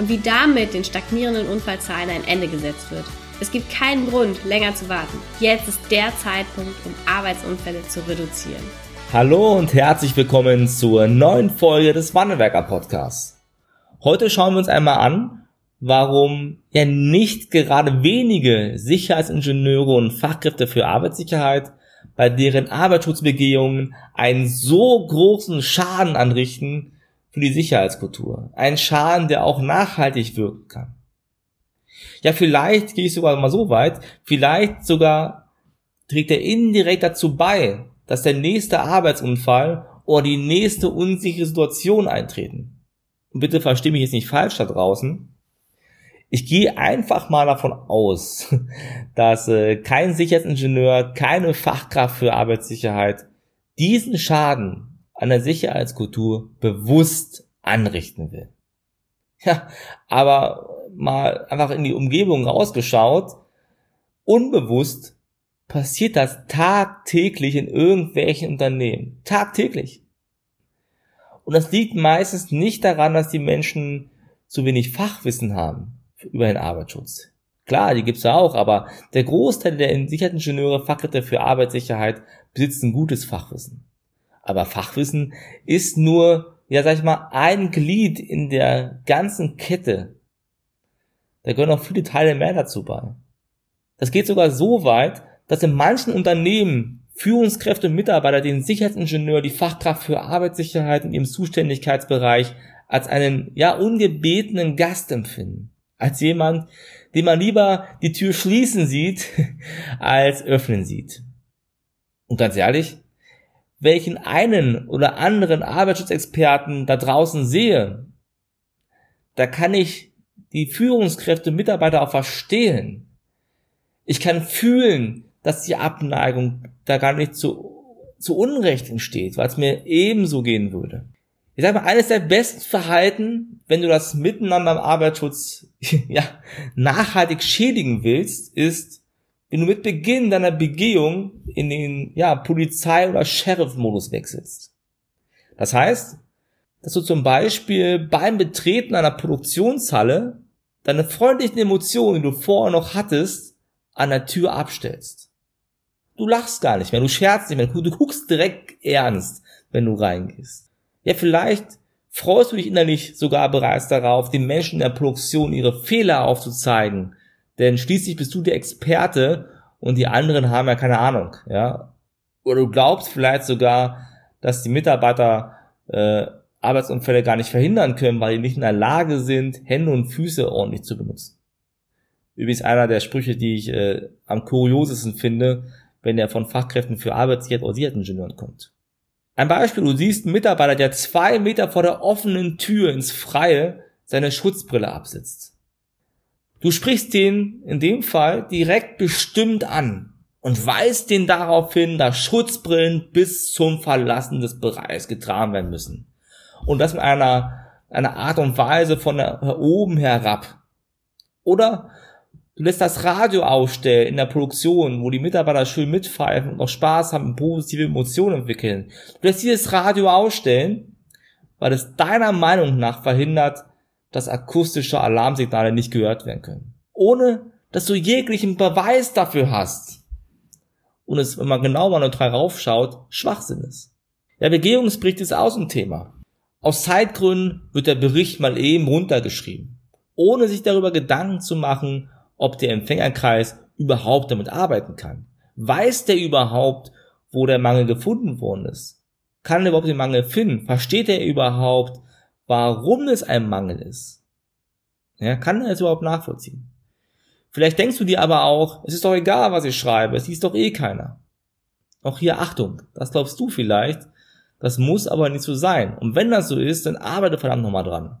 und wie damit den stagnierenden Unfallzahlen ein Ende gesetzt wird. Es gibt keinen Grund, länger zu warten. Jetzt ist der Zeitpunkt, um Arbeitsunfälle zu reduzieren. Hallo und herzlich willkommen zur neuen Folge des Wandelwerker Podcasts. Heute schauen wir uns einmal an, warum ja nicht gerade wenige Sicherheitsingenieure und Fachkräfte für Arbeitssicherheit bei deren Arbeitsschutzbegehungen einen so großen Schaden anrichten, für die Sicherheitskultur. Ein Schaden, der auch nachhaltig wirken kann. Ja, vielleicht gehe ich sogar mal so weit, vielleicht sogar trägt er indirekt dazu bei, dass der nächste Arbeitsunfall oder die nächste unsichere Situation eintreten. Und bitte verstehe mich jetzt nicht falsch da draußen. Ich gehe einfach mal davon aus, dass äh, kein Sicherheitsingenieur, keine Fachkraft für Arbeitssicherheit diesen Schaden an der Sicherheitskultur bewusst anrichten will. Ja, aber mal einfach in die Umgebung rausgeschaut, unbewusst passiert das tagtäglich in irgendwelchen Unternehmen. Tagtäglich. Und das liegt meistens nicht daran, dass die Menschen zu wenig Fachwissen haben über den Arbeitsschutz. Klar, die gibt's ja auch, aber der Großteil der Sicherheitsingenieure, Fachkräfte für Arbeitssicherheit besitzt ein gutes Fachwissen. Aber Fachwissen ist nur, ja, sag ich mal, ein Glied in der ganzen Kette. Da gehören noch viele Teile mehr dazu bei. Das geht sogar so weit, dass in manchen Unternehmen Führungskräfte und Mitarbeiter den Sicherheitsingenieur, die Fachkraft für Arbeitssicherheit in ihrem Zuständigkeitsbereich als einen, ja, ungebetenen Gast empfinden. Als jemand, den man lieber die Tür schließen sieht, als öffnen sieht. Und ganz ehrlich, welchen einen oder anderen Arbeitsschutzexperten da draußen sehe, da kann ich die Führungskräfte, Mitarbeiter auch verstehen. Ich kann fühlen, dass die Abneigung da gar nicht zu, zu Unrecht entsteht, weil es mir ebenso gehen würde. Ich sage mal, eines der besten Verhalten, wenn du das Miteinander im Arbeitsschutz ja, nachhaltig schädigen willst, ist, wenn du mit Beginn deiner Begehung in den ja, Polizei- oder Sheriff-Modus wechselst. Das heißt, dass du zum Beispiel beim Betreten einer Produktionshalle deine freundlichen Emotionen, die du vorher noch hattest, an der Tür abstellst. Du lachst gar nicht mehr, du scherzt nicht mehr, du guckst direkt ernst, wenn du reingehst. Ja, vielleicht freust du dich innerlich sogar bereits darauf, den Menschen in der Produktion ihre Fehler aufzuzeigen denn schließlich bist du der Experte und die anderen haben ja keine Ahnung, ja. Oder du glaubst vielleicht sogar, dass die Mitarbeiter äh, Arbeitsunfälle gar nicht verhindern können, weil die nicht in der Lage sind, Hände und Füße ordentlich zu benutzen. Übrigens einer der Sprüche, die ich äh, am kuriosesten finde, wenn der von Fachkräften für Arbeitssicherheit oder Sicherheitsingenieuren kommt. Ein Beispiel, du siehst einen Mitarbeiter, der zwei Meter vor der offenen Tür ins Freie seine Schutzbrille absetzt. Du sprichst den in dem Fall direkt bestimmt an und weist den darauf hin, dass Schutzbrillen bis zum Verlassen des Bereichs getragen werden müssen. Und das mit einer, einer Art und Weise von oben herab. Oder du lässt das Radio ausstellen in der Produktion, wo die Mitarbeiter schön mitpfeifen und noch Spaß haben und positive Emotionen entwickeln. Du lässt dieses Radio ausstellen, weil es deiner Meinung nach verhindert, dass akustische Alarmsignale nicht gehört werden können. Ohne, dass du jeglichen Beweis dafür hast. Und es, wenn man genau mal neutral raufschaut, Schwachsinn ist. Der Begehungsbericht ist auch ein Thema. Aus Zeitgründen wird der Bericht mal eben runtergeschrieben. Ohne sich darüber Gedanken zu machen, ob der Empfängerkreis überhaupt damit arbeiten kann. Weiß der überhaupt, wo der Mangel gefunden worden ist? Kann er überhaupt den Mangel finden? Versteht er überhaupt, warum es ein Mangel ist. Ja, kann er es überhaupt nachvollziehen? Vielleicht denkst du dir aber auch, es ist doch egal, was ich schreibe, es liest doch eh keiner. Auch hier Achtung, das glaubst du vielleicht, das muss aber nicht so sein. Und wenn das so ist, dann arbeite verdammt nochmal dran.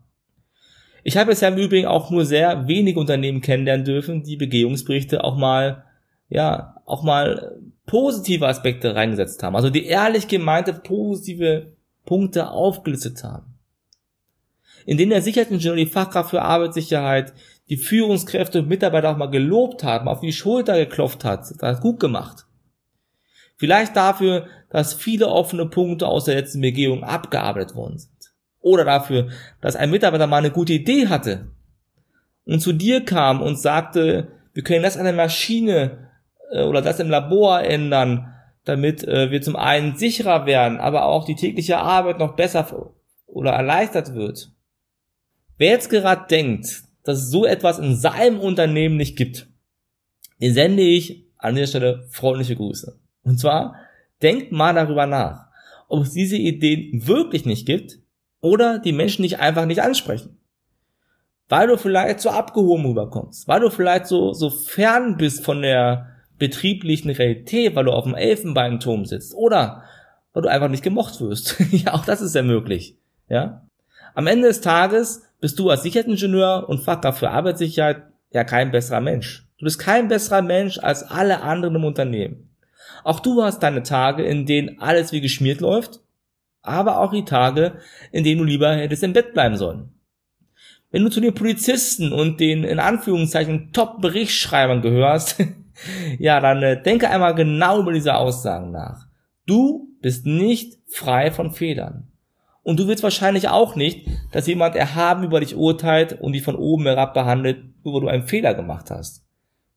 Ich habe bisher im Übrigen auch nur sehr wenige Unternehmen kennenlernen dürfen, die Begehungsberichte auch mal, ja, auch mal positive Aspekte reingesetzt haben. Also die ehrlich gemeinte positive Punkte aufgelistet haben. In denen der Sicherheitsingenieur, die Fachkraft für Arbeitssicherheit, die Führungskräfte und Mitarbeiter auch mal gelobt haben, auf die Schulter geklopft hat, das hat gut gemacht. Vielleicht dafür, dass viele offene Punkte aus der letzten Begehung abgearbeitet worden sind. Oder dafür, dass ein Mitarbeiter mal eine gute Idee hatte und zu dir kam und sagte, wir können das an der Maschine äh, oder das im Labor ändern, damit äh, wir zum einen sicherer werden, aber auch die tägliche Arbeit noch besser oder erleichtert wird. Wer jetzt gerade denkt, dass es so etwas in seinem Unternehmen nicht gibt, den sende ich an dieser Stelle freundliche Grüße. Und zwar, denkt mal darüber nach, ob es diese Ideen wirklich nicht gibt oder die Menschen dich einfach nicht ansprechen. Weil du vielleicht so abgehoben rüberkommst, weil du vielleicht so, so fern bist von der betrieblichen Realität, weil du auf dem Elfenbeinturm sitzt oder weil du einfach nicht gemocht wirst. ja, auch das ist ja möglich. Ja. Am Ende des Tages bist du als Sicherheitsingenieur und Fachkraft für Arbeitssicherheit ja kein besserer Mensch. Du bist kein besserer Mensch als alle anderen im Unternehmen. Auch du hast deine Tage, in denen alles wie geschmiert läuft aber auch die Tage, in denen du lieber hättest im Bett bleiben sollen. Wenn du zu den Polizisten und den in Anführungszeichen Top-Berichtsschreibern gehörst, ja, dann äh, denke einmal genau über diese Aussagen nach. Du bist nicht frei von Fehlern. Und du willst wahrscheinlich auch nicht, dass jemand erhaben über dich urteilt und dich von oben herab behandelt, nur weil du einen Fehler gemacht hast.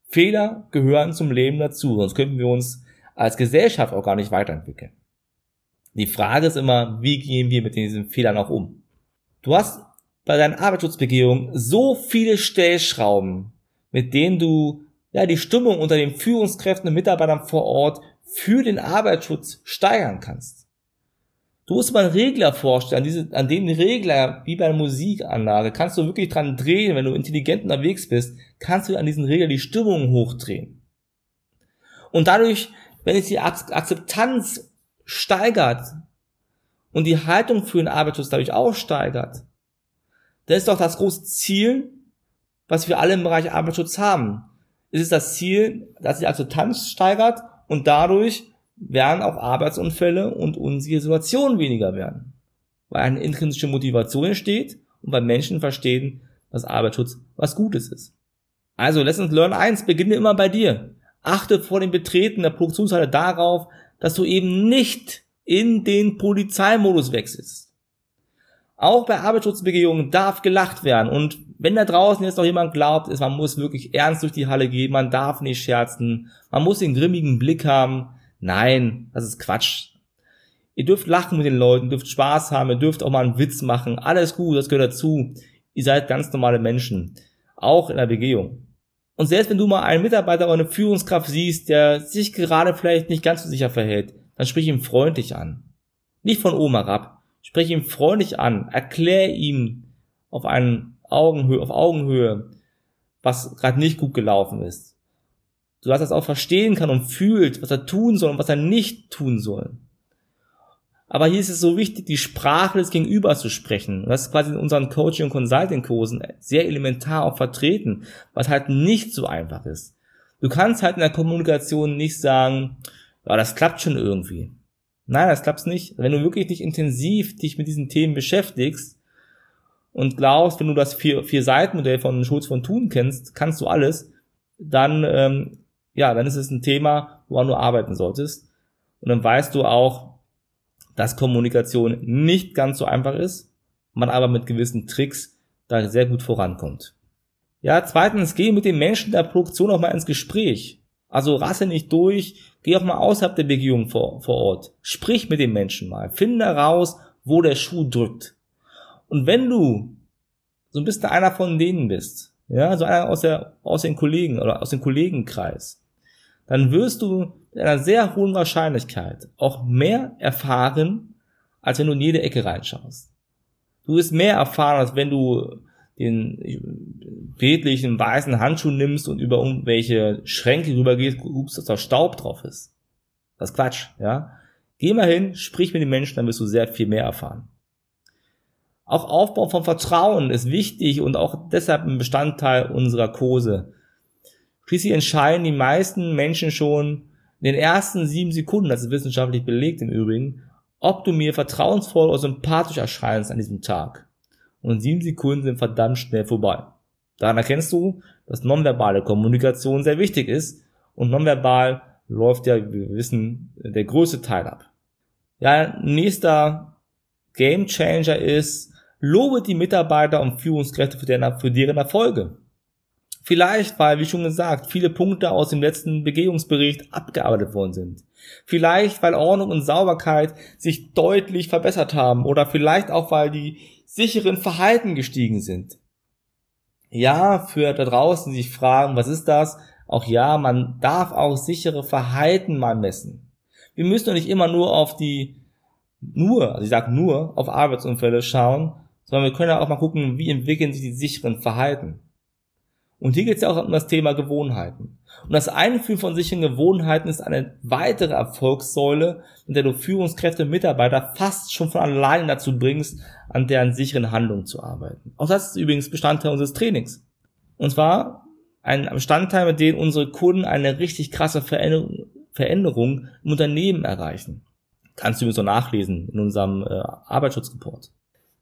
Fehler gehören zum Leben dazu, sonst könnten wir uns als Gesellschaft auch gar nicht weiterentwickeln. Die Frage ist immer, wie gehen wir mit diesen Fehlern auch um? Du hast bei deinen Arbeitsschutzbegehungen so viele Stellschrauben, mit denen du ja die Stimmung unter den Führungskräften und Mitarbeitern vor Ort für den Arbeitsschutz steigern kannst. Du musst mal einen Regler vorstellen, diese, an dem Regler, wie bei einer Musikanlage, kannst du wirklich dran drehen, wenn du intelligent unterwegs bist, kannst du an diesen Regler die Stimmung hochdrehen. Und dadurch, wenn es die Akzeptanz steigert und die Haltung für den Arbeitsschutz dadurch auch steigert, dann ist doch das große Ziel, was wir alle im Bereich Arbeitsschutz haben. Es ist das Ziel, dass die Akzeptanz steigert und dadurch werden auch Arbeitsunfälle und unsere Situationen weniger werden. Weil eine intrinsische Motivation entsteht und weil Menschen verstehen, dass Arbeitsschutz was Gutes ist. Also Lessons Learn 1 beginne immer bei dir. Achte vor dem Betreten der Produktionshalle darauf, dass du eben nicht in den Polizeimodus wechselst. Auch bei Arbeitsschutzbegehungen darf gelacht werden. Und wenn da draußen jetzt noch jemand glaubt, ist, man muss wirklich ernst durch die Halle gehen, man darf nicht scherzen, man muss den grimmigen Blick haben. Nein, das ist Quatsch. Ihr dürft lachen mit den Leuten, dürft Spaß haben, ihr dürft auch mal einen Witz machen. Alles gut, das gehört dazu. Ihr seid ganz normale Menschen. Auch in der Begehung. Und selbst wenn du mal einen Mitarbeiter oder eine Führungskraft siehst, der sich gerade vielleicht nicht ganz so sicher verhält, dann sprich ihn freundlich an. Nicht von oben herab. Sprich ihn freundlich an. Erklär ihm auf einen Augenhöhe, auf Augenhöhe, was gerade nicht gut gelaufen ist. So dass er es auch verstehen kann und fühlt, was er tun soll und was er nicht tun soll. Aber hier ist es so wichtig, die Sprache des Gegenübers zu sprechen. Das ist quasi in unseren Coaching- und Consulting-Kursen sehr elementar auch vertreten, was halt nicht so einfach ist. Du kannst halt in der Kommunikation nicht sagen, ja, das klappt schon irgendwie. Nein, das klappt nicht. Wenn du wirklich nicht intensiv dich mit diesen Themen beschäftigst und glaubst, wenn du das vier, vier Seitenmodell von Schulz von Thun kennst, kannst du alles, dann, ähm, ja, dann ist es ein Thema, woran du arbeiten solltest. Und dann weißt du auch, dass Kommunikation nicht ganz so einfach ist, man aber mit gewissen Tricks da sehr gut vorankommt. Ja, zweitens, geh mit den Menschen der Produktion auch mal ins Gespräch. Also rasse nicht durch, geh auch mal außerhalb der Begehung vor, vor Ort. Sprich mit den Menschen mal. Finde heraus, wo der Schuh drückt. Und wenn du so ein bisschen einer von denen bist, ja, so einer aus der, aus den Kollegen oder aus dem Kollegenkreis, dann wirst du mit einer sehr hohen Wahrscheinlichkeit auch mehr erfahren, als wenn du in jede Ecke reinschaust. Du wirst mehr erfahren, als wenn du den betlichen weißen Handschuh nimmst und über irgendwelche Schränke rübergehst, guckst, dass da Staub drauf ist. Das ist Quatsch, ja. Geh mal hin, sprich mit den Menschen, dann wirst du sehr viel mehr erfahren. Auch Aufbau von Vertrauen ist wichtig und auch deshalb ein Bestandteil unserer Kurse. Schließlich entscheiden die meisten Menschen schon in den ersten sieben Sekunden, das ist wissenschaftlich belegt im Übrigen, ob du mir vertrauensvoll oder sympathisch erscheinst an diesem Tag. Und sieben Sekunden sind verdammt schnell vorbei. Daran erkennst du, dass nonverbale Kommunikation sehr wichtig ist und nonverbal läuft ja, wie wir wissen, der größte Teil ab. Ja, nächster Game Changer ist, lobe die Mitarbeiter und Führungskräfte für deren, für deren Erfolge. Vielleicht, weil, wie schon gesagt, viele Punkte aus dem letzten Begehungsbericht abgearbeitet worden sind. Vielleicht, weil Ordnung und Sauberkeit sich deutlich verbessert haben oder vielleicht auch, weil die sicheren Verhalten gestiegen sind. Ja, für da draußen die sich fragen, was ist das? Auch ja, man darf auch sichere Verhalten mal messen. Wir müssen doch nicht immer nur auf die, nur, also ich sage nur, auf Arbeitsunfälle schauen, sondern wir können ja auch mal gucken, wie entwickeln sich die sicheren Verhalten. Und hier geht es ja auch um das Thema Gewohnheiten. Und das Einführen von sicheren Gewohnheiten ist eine weitere Erfolgssäule, in der du Führungskräfte und Mitarbeiter fast schon von alleine dazu bringst, an deren sicheren Handlungen zu arbeiten. Auch das ist übrigens Bestandteil unseres Trainings. Und zwar ein Bestandteil, mit dem unsere Kunden eine richtig krasse Veränderung, Veränderung im Unternehmen erreichen. Kannst du übrigens so nachlesen in unserem äh, Arbeitsschutzreport.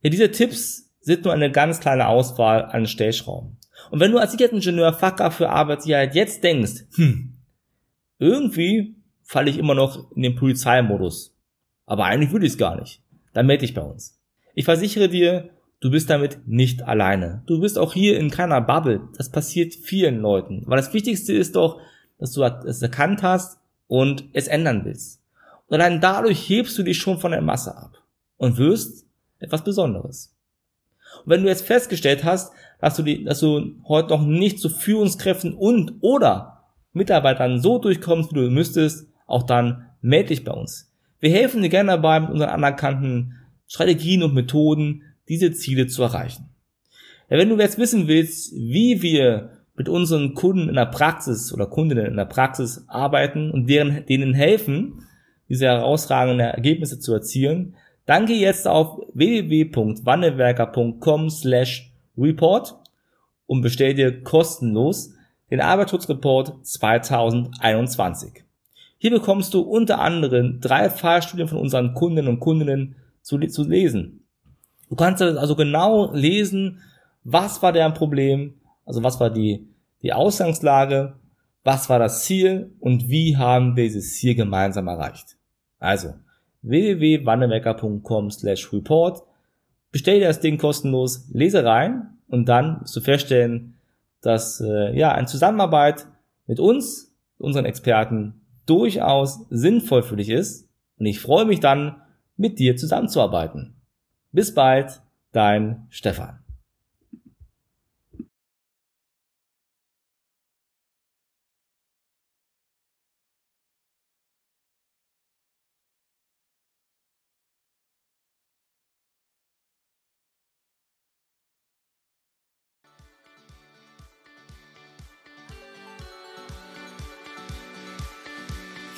Ja, diese Tipps sind nur eine ganz kleine Auswahl an Stellschrauben. Und wenn du als Sicherheitsingenieur, Fachkraft für Arbeitssicherheit jetzt denkst, hm, irgendwie falle ich immer noch in den Polizeimodus. Aber eigentlich würde ich es gar nicht. Dann melde dich bei uns. Ich versichere dir, du bist damit nicht alleine. Du bist auch hier in keiner Bubble. Das passiert vielen Leuten. Aber das Wichtigste ist doch, dass du es erkannt hast und es ändern willst. Und allein dadurch hebst du dich schon von der Masse ab und wirst etwas Besonderes. Und wenn du jetzt festgestellt hast, dass du, die, dass du heute noch nicht zu Führungskräften und oder Mitarbeitern so durchkommst, wie du müsstest, auch dann melde dich bei uns. Wir helfen dir gerne dabei, mit unseren anerkannten Strategien und Methoden diese Ziele zu erreichen. Ja, wenn du jetzt wissen willst, wie wir mit unseren Kunden in der Praxis oder Kundinnen in der Praxis arbeiten und deren, denen helfen, diese herausragenden Ergebnisse zu erzielen, dann geh jetzt auf www.wandelwerker.com slash report und bestell dir kostenlos den Arbeitsschutzreport 2021. Hier bekommst du unter anderem drei Fallstudien von unseren Kundinnen und Kundinnen zu, zu lesen. Du kannst also genau lesen, was war deren Problem, also was war die, die Ausgangslage, was war das Ziel und wie haben wir dieses Ziel gemeinsam erreicht. Also, www.wannemecker.com slash report. Bestell dir das Ding kostenlos, lese rein und dann wirst du feststellen, dass äh, ja eine Zusammenarbeit mit uns, unseren Experten, durchaus sinnvoll für dich ist. Und ich freue mich dann, mit dir zusammenzuarbeiten. Bis bald, dein Stefan.